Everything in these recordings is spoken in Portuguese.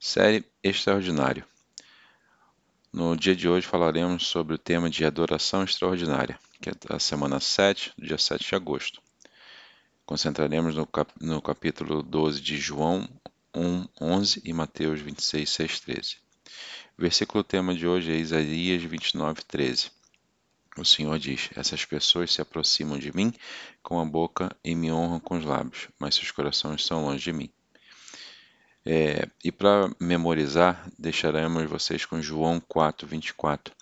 Série Extraordinário. No dia de hoje falaremos sobre o tema de adoração extraordinária, que é da semana 7, do dia 7 de agosto. Concentraremos no, cap no capítulo 12 de João 1, 11 e Mateus 26, 6, 13. O versículo tema de hoje é Isaías 29, 13. O Senhor diz: Essas pessoas se aproximam de mim com a boca e me honram com os lábios, mas seus corações estão longe de mim. É, e para memorizar, deixaremos vocês com João 4, 24.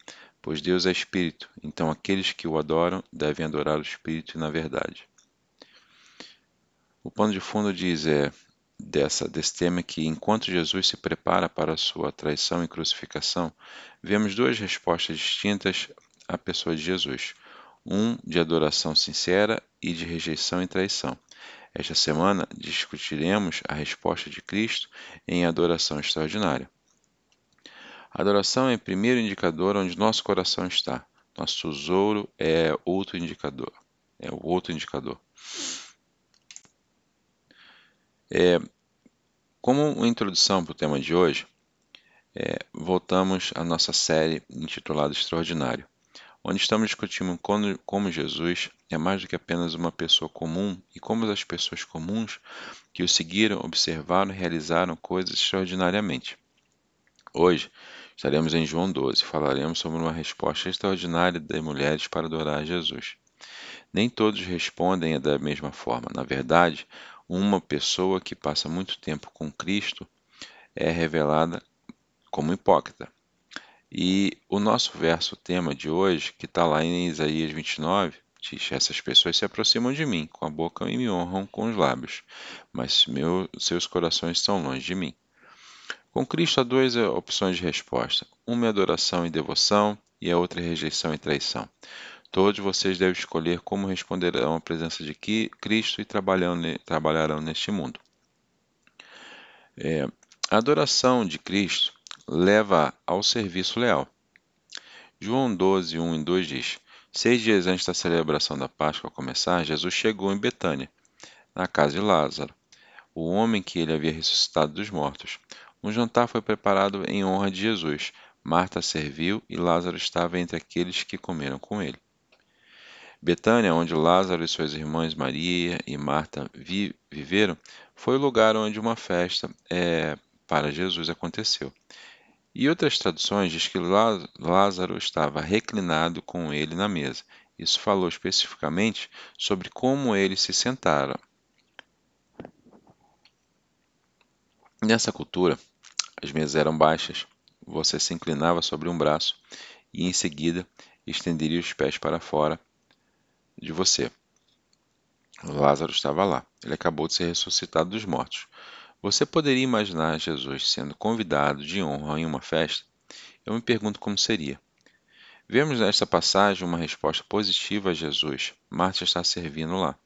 Pois Deus é Espírito, então aqueles que o adoram devem adorar o Espírito e na verdade. O pano de fundo diz é dessa, desse tema que enquanto Jesus se prepara para a sua traição e crucificação, vemos duas respostas distintas à pessoa de Jesus. Um de adoração sincera e de rejeição e traição. Esta semana discutiremos a resposta de Cristo em adoração extraordinária. A adoração é o primeiro indicador onde nosso coração está. Nosso tesouro é outro indicador. É o outro indicador. É, como introdução para o tema de hoje, é, voltamos à nossa série intitulada Extraordinário onde estamos discutindo como, Jesus é mais do que apenas uma pessoa comum e como as pessoas comuns que o seguiram observaram e realizaram coisas extraordinariamente. Hoje estaremos em João 12 e falaremos sobre uma resposta extraordinária de mulheres para adorar Jesus. Nem todos respondem da mesma forma. Na verdade, uma pessoa que passa muito tempo com Cristo é revelada como hipócrita. E o nosso verso tema de hoje, que está lá em Isaías 29, diz: Essas pessoas se aproximam de mim com a boca e me honram com os lábios, mas meu, seus corações estão longe de mim. Com Cristo há duas opções de resposta: uma é adoração e devoção, e a outra é rejeição e traição. Todos vocês devem escolher como responderão à presença de Cristo e trabalharão neste mundo. É, a adoração de Cristo leva ao serviço leal. João 12, 1 e 2 diz: Seis dias antes da celebração da Páscoa começar, Jesus chegou em Betânia, na casa de Lázaro, o homem que ele havia ressuscitado dos mortos. Um jantar foi preparado em honra de Jesus. Marta serviu e Lázaro estava entre aqueles que comeram com ele. Betânia, onde Lázaro e suas irmãs Maria e Marta vi viveram, foi o lugar onde uma festa é, para Jesus aconteceu. E outras traduções diz que Lázaro estava reclinado com ele na mesa. Isso falou especificamente sobre como eles se sentaram. Nessa cultura, as mesas eram baixas, você se inclinava sobre um braço e em seguida estenderia os pés para fora de você. Lázaro estava lá. Ele acabou de ser ressuscitado dos mortos. Você poderia imaginar Jesus sendo convidado de honra em uma festa? Eu me pergunto como seria. Vemos nesta passagem uma resposta positiva a Jesus. Marta está servindo lá.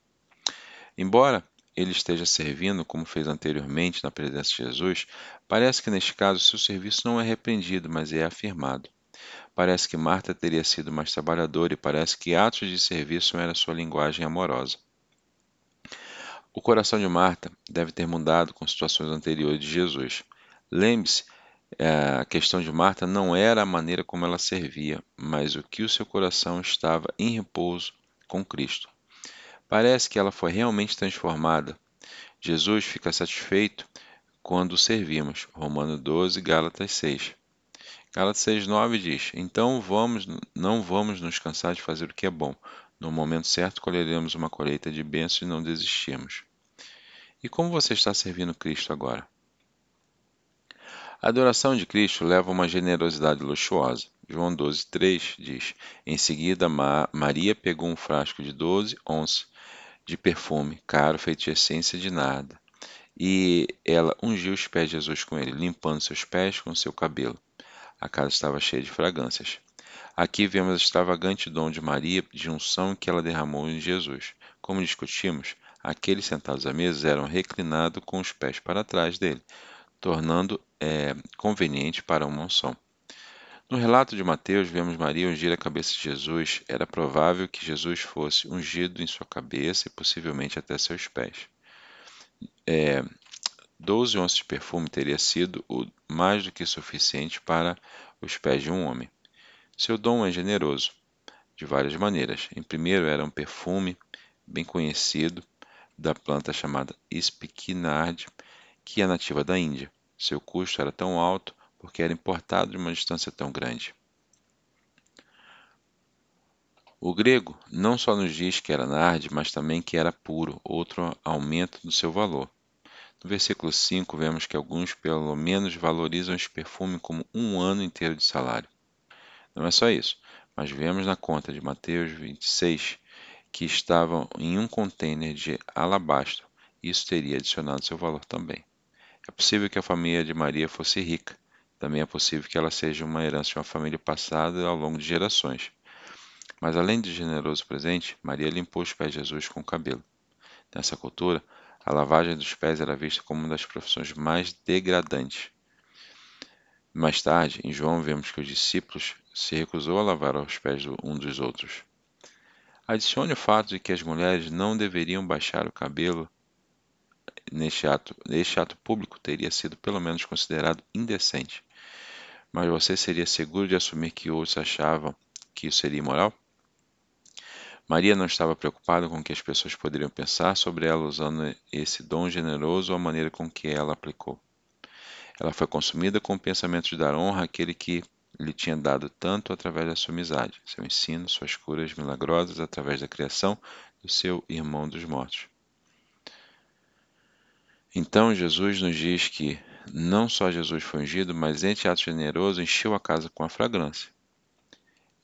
Embora ele esteja servindo, como fez anteriormente na presença de Jesus, parece que neste caso seu serviço não é repreendido, mas é afirmado. Parece que Marta teria sido mais trabalhadora e parece que atos de serviço era sua linguagem amorosa. O coração de Marta deve ter mudado com situações anteriores de Jesus. Lembre-se, eh, a questão de Marta não era a maneira como ela servia, mas o que o seu coração estava em repouso com Cristo. Parece que ela foi realmente transformada. Jesus fica satisfeito quando servimos. Romano 12, Gálatas 6. Gálatas 6:9 diz: Então vamos, não vamos nos cansar de fazer o que é bom. No momento certo colheremos uma colheita de bênçãos e não desistimos. E como você está servindo Cristo agora? A adoração de Cristo leva a uma generosidade luxuosa. João 12,3 diz: Em seguida, Maria pegou um frasco de 12 onças de perfume, caro, feito de essência de nada, e ela ungiu os pés de Jesus com ele, limpando seus pés com seu cabelo. A casa estava cheia de fragrâncias. Aqui vemos a extravagante dom de Maria de unção que ela derramou em Jesus. Como discutimos, aqueles sentados à mesa eram reclinados com os pés para trás dele, tornando é, conveniente para uma unção. No relato de Mateus, vemos Maria ungir a cabeça de Jesus. Era provável que Jesus fosse ungido em sua cabeça e possivelmente até seus pés. É, 12 onças de perfume teria sido o mais do que suficiente para os pés de um homem. Seu dom é generoso, de várias maneiras. Em primeiro, era um perfume bem conhecido da planta chamada Spikenard, que é nativa da Índia. Seu custo era tão alto porque era importado de uma distância tão grande. O grego não só nos diz que era narde, mas também que era puro, outro aumento do seu valor. No versículo 5, vemos que alguns, pelo menos, valorizam esse perfume como um ano inteiro de salário. Não é só isso, mas vemos na conta de Mateus 26 que estavam em um container de alabastro. Isso teria adicionado seu valor também. É possível que a família de Maria fosse rica. Também é possível que ela seja uma herança de uma família passada ao longo de gerações. Mas além de generoso presente, Maria limpou os pés de Jesus com o cabelo. Nessa cultura, a lavagem dos pés era vista como uma das profissões mais degradantes. Mais tarde, em João, vemos que os discípulos se recusou a lavar os pés um dos outros. Adicione o fato de que as mulheres não deveriam baixar o cabelo neste ato. Este ato público teria sido pelo menos considerado indecente. Mas você seria seguro de assumir que outros achavam que isso seria imoral? Maria não estava preocupada com o que as pessoas poderiam pensar sobre ela usando esse dom generoso ou a maneira com que ela aplicou. Ela foi consumida com o pensamento de dar honra àquele que lhe tinha dado tanto através da sua amizade, seu ensino, suas curas milagrosas através da criação do seu irmão dos mortos. Então Jesus nos diz que não só Jesus foi ungido, mas ente ato generoso encheu a casa com a fragrância.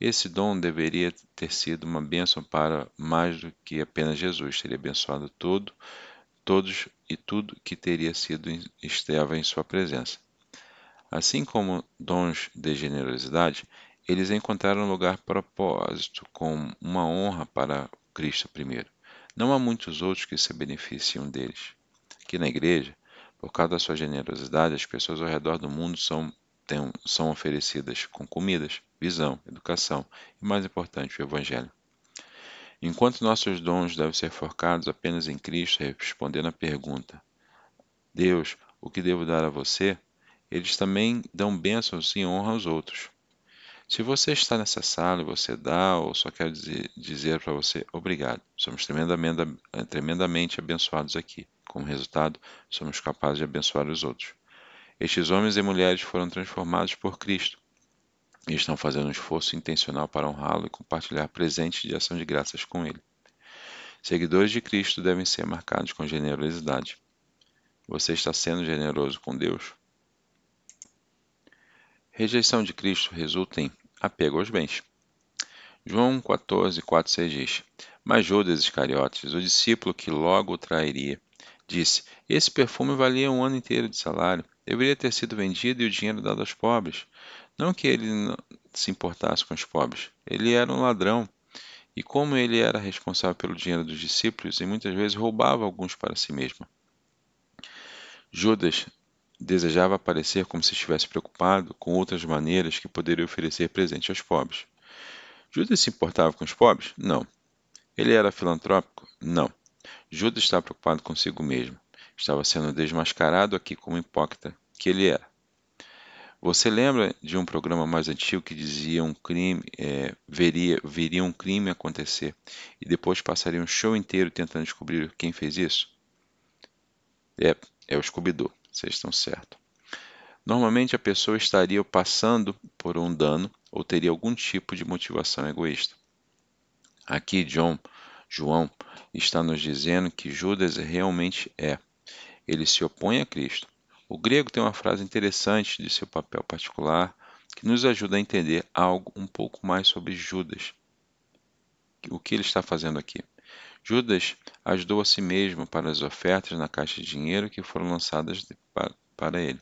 Esse dom deveria ter sido uma bênção para mais do que apenas Jesus, teria abençoado todo, todos e tudo que teria sido estava em sua presença. Assim como dons de generosidade, eles encontraram lugar propósito com uma honra para Cristo primeiro. Não há muitos outros que se beneficiam deles. Aqui na igreja, por causa da sua generosidade, as pessoas ao redor do mundo são tem, são oferecidas com comidas, visão, educação e, mais importante, o Evangelho. Enquanto nossos dons devem ser focados apenas em Cristo, respondendo à pergunta: Deus, o que devo dar a você? Eles também dão bênçãos e honra aos outros. Se você está nessa sala e você dá, ou só quer dizer, dizer para você obrigado, somos tremendamente, tremendamente abençoados aqui. Como resultado, somos capazes de abençoar os outros. Estes homens e mulheres foram transformados por Cristo e estão fazendo um esforço intencional para honrá-lo e compartilhar presentes de ação de graças com ele. Seguidores de Cristo devem ser marcados com generosidade. Você está sendo generoso com Deus? Rejeição de Cristo resulta em apego aos bens. João 14, 4, 6 diz: Mas Judas Iscariotes, o discípulo que logo o trairia, disse: Esse perfume valia um ano inteiro de salário. Deveria ter sido vendido e o dinheiro dado aos pobres. Não que ele se importasse com os pobres, ele era um ladrão. E como ele era responsável pelo dinheiro dos discípulos e muitas vezes roubava alguns para si mesmo. Judas desejava aparecer como se estivesse preocupado com outras maneiras que poderia oferecer presente aos pobres. Judas se importava com os pobres? Não. Ele era filantrópico? Não. Judas estava preocupado consigo mesmo. Estava sendo desmascarado aqui como hipócrita que ele era. Você lembra de um programa mais antigo que dizia um crime, é, veria, veria um crime acontecer e depois passaria um show inteiro tentando descobrir quem fez isso? É, é o Scooby-Doo, vocês estão certos. Normalmente a pessoa estaria passando por um dano ou teria algum tipo de motivação egoísta. Aqui John, João está nos dizendo que Judas realmente é ele se opõe a Cristo. O grego tem uma frase interessante de seu papel particular que nos ajuda a entender algo um pouco mais sobre Judas. O que ele está fazendo aqui? Judas ajudou a si mesmo para as ofertas na caixa de dinheiro que foram lançadas para ele.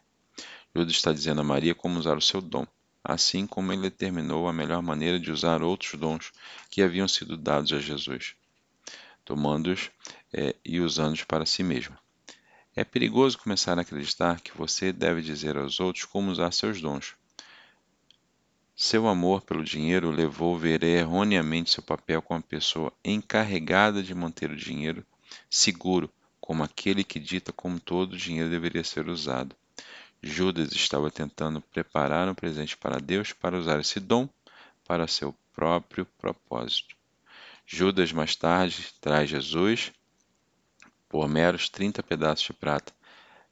Judas está dizendo a Maria como usar o seu dom, assim como ele determinou a melhor maneira de usar outros dons que haviam sido dados a Jesus, tomando-os é, e usando-os para si mesmo. É perigoso começar a acreditar que você deve dizer aos outros como usar seus dons. Seu amor pelo dinheiro levou a ver erroneamente seu papel como a pessoa encarregada de manter o dinheiro seguro como aquele que dita como todo o dinheiro deveria ser usado. Judas estava tentando preparar um presente para Deus para usar esse dom para seu próprio propósito. Judas mais tarde traz Jesus por meros 30 pedaços de prata.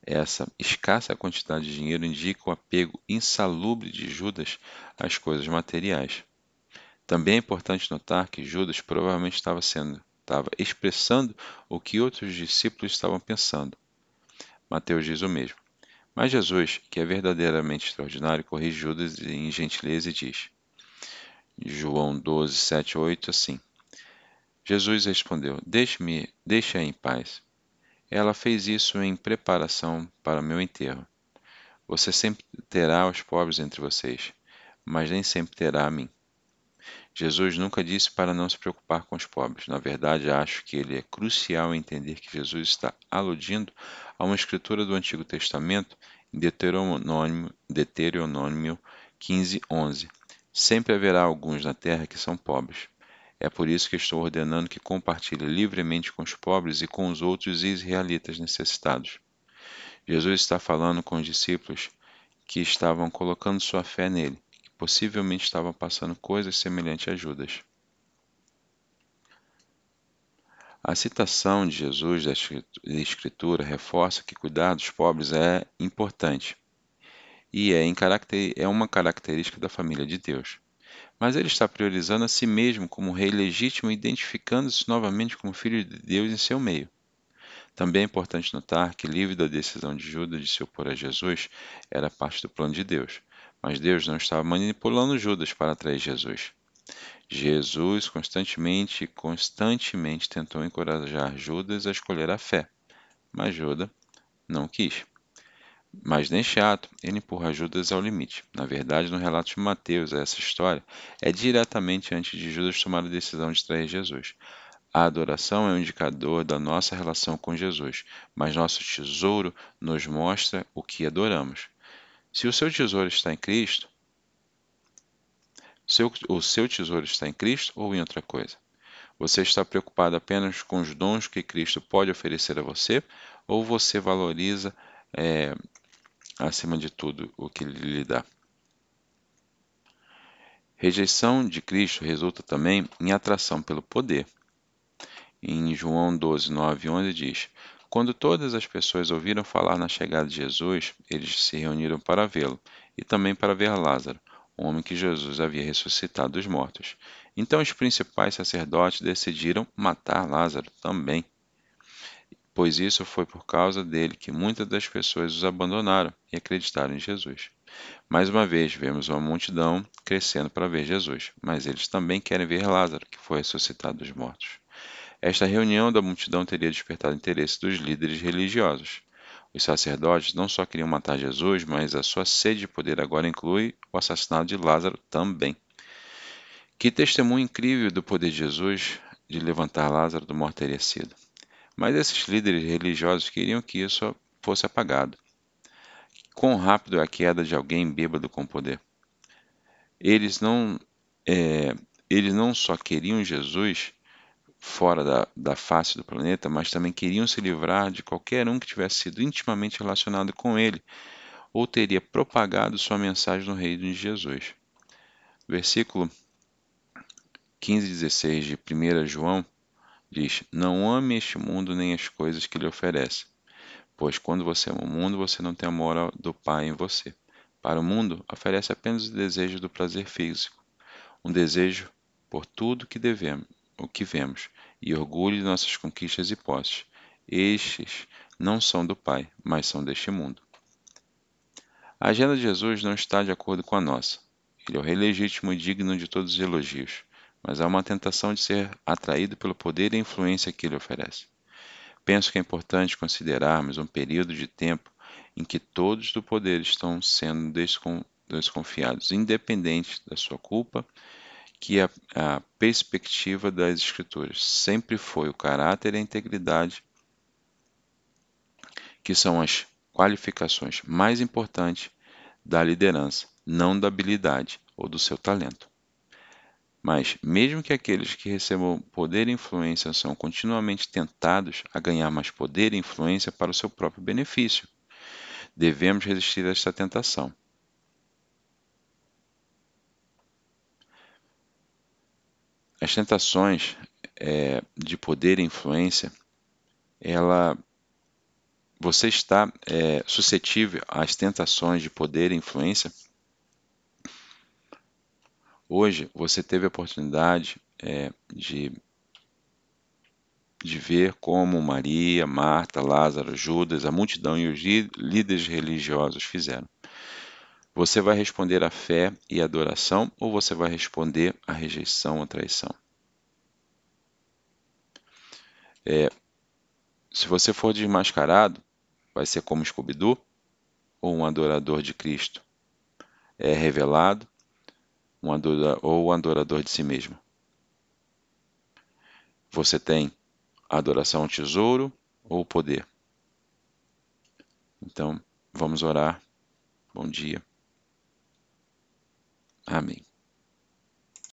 Essa escassa quantidade de dinheiro indica o apego insalubre de Judas às coisas materiais. Também é importante notar que Judas provavelmente estava sendo, estava expressando o que outros discípulos estavam pensando. Mateus diz o mesmo. Mas Jesus, que é verdadeiramente extraordinário, corrige Judas em gentileza e diz: João 12, 7, 8, assim. Jesus respondeu: Deixe-me, deixe-a em paz. Ela fez isso em preparação para meu enterro. Você sempre terá os pobres entre vocês, mas nem sempre terá a mim. Jesus nunca disse para não se preocupar com os pobres. Na verdade, acho que ele é crucial entender que Jesus está aludindo a uma escritura do Antigo Testamento em Deuteronômio, Deuteronômio 15, 11. Sempre haverá alguns na terra que são pobres. É por isso que estou ordenando que compartilhe livremente com os pobres e com os outros israelitas necessitados. Jesus está falando com os discípulos que estavam colocando sua fé nele, que possivelmente estavam passando coisas semelhantes a Judas. A citação de Jesus da Escritura reforça que cuidar dos pobres é importante e é, é uma característica da família de Deus mas ele está priorizando a si mesmo como rei legítimo e identificando-se novamente como filho de Deus em seu meio. Também é importante notar que, livre da decisão de Judas de se opor a Jesus, era parte do plano de Deus, mas Deus não estava manipulando Judas para atrair Jesus. Jesus constantemente constantemente tentou encorajar Judas a escolher a fé, mas Judas não quis. Mas neste ato, ele empurra Judas ao limite. Na verdade, no relato de Mateus, essa história é diretamente antes de Judas tomar a decisão de trair Jesus. A adoração é um indicador da nossa relação com Jesus, mas nosso tesouro nos mostra o que adoramos. Se o seu tesouro está em Cristo, seu, o seu tesouro está em Cristo ou em outra coisa? Você está preocupado apenas com os dons que Cristo pode oferecer a você? Ou você valoriza é, acima de tudo o que lhe dá. Rejeição de Cristo resulta também em atração pelo poder. Em João 12, 9 e 11 diz: Quando todas as pessoas ouviram falar na chegada de Jesus, eles se reuniram para vê-lo e também para ver Lázaro, o homem que Jesus havia ressuscitado dos mortos. Então os principais sacerdotes decidiram matar Lázaro também pois isso foi por causa dele que muitas das pessoas os abandonaram e acreditaram em Jesus. Mais uma vez, vemos uma multidão crescendo para ver Jesus, mas eles também querem ver Lázaro, que foi ressuscitado dos mortos. Esta reunião da multidão teria despertado interesse dos líderes religiosos. Os sacerdotes não só queriam matar Jesus, mas a sua sede de poder agora inclui o assassinato de Lázaro também. Que testemunho incrível do poder de Jesus de levantar Lázaro do morto teria sido. Mas esses líderes religiosos queriam que isso fosse apagado. Quão rápido é a queda de alguém bêbado com poder? Eles não, é, eles não só queriam Jesus fora da, da face do planeta, mas também queriam se livrar de qualquer um que tivesse sido intimamente relacionado com ele ou teria propagado sua mensagem no reino de Jesus. Versículo 15 e 16 de 1 João Diz: Não ame este mundo nem as coisas que lhe oferece. Pois quando você ama o mundo, você não tem a moral do Pai em você. Para o mundo, oferece apenas o desejo do prazer físico, um desejo por tudo que devemos, o que vemos, e orgulho de nossas conquistas e posses. Estes não são do Pai, mas são deste mundo. A agenda de Jesus não está de acordo com a nossa. Ele é o rei legítimo e digno de todos os elogios mas há uma tentação de ser atraído pelo poder e influência que ele oferece. Penso que é importante considerarmos um período de tempo em que todos do poder estão sendo desconfiados, independente da sua culpa, que a, a perspectiva das Escrituras sempre foi o caráter e a integridade, que são as qualificações mais importantes da liderança, não da habilidade ou do seu talento. Mas, mesmo que aqueles que recebam poder e influência são continuamente tentados a ganhar mais poder e influência para o seu próprio benefício, devemos resistir a esta tentação. As tentações é, de poder e influência, ela, você está é, suscetível às tentações de poder e influência? Hoje você teve a oportunidade é, de, de ver como Maria, Marta, Lázaro, Judas, a multidão e os líderes religiosos fizeram. Você vai responder à fé e adoração ou você vai responder à rejeição, à traição? É, se você for desmascarado, vai ser como Scooby-Doo ou um adorador de Cristo? É revelado um adorador, ou um adorador de si mesmo? Você tem adoração ao tesouro ou poder? Então, vamos orar. Bom dia. Amém.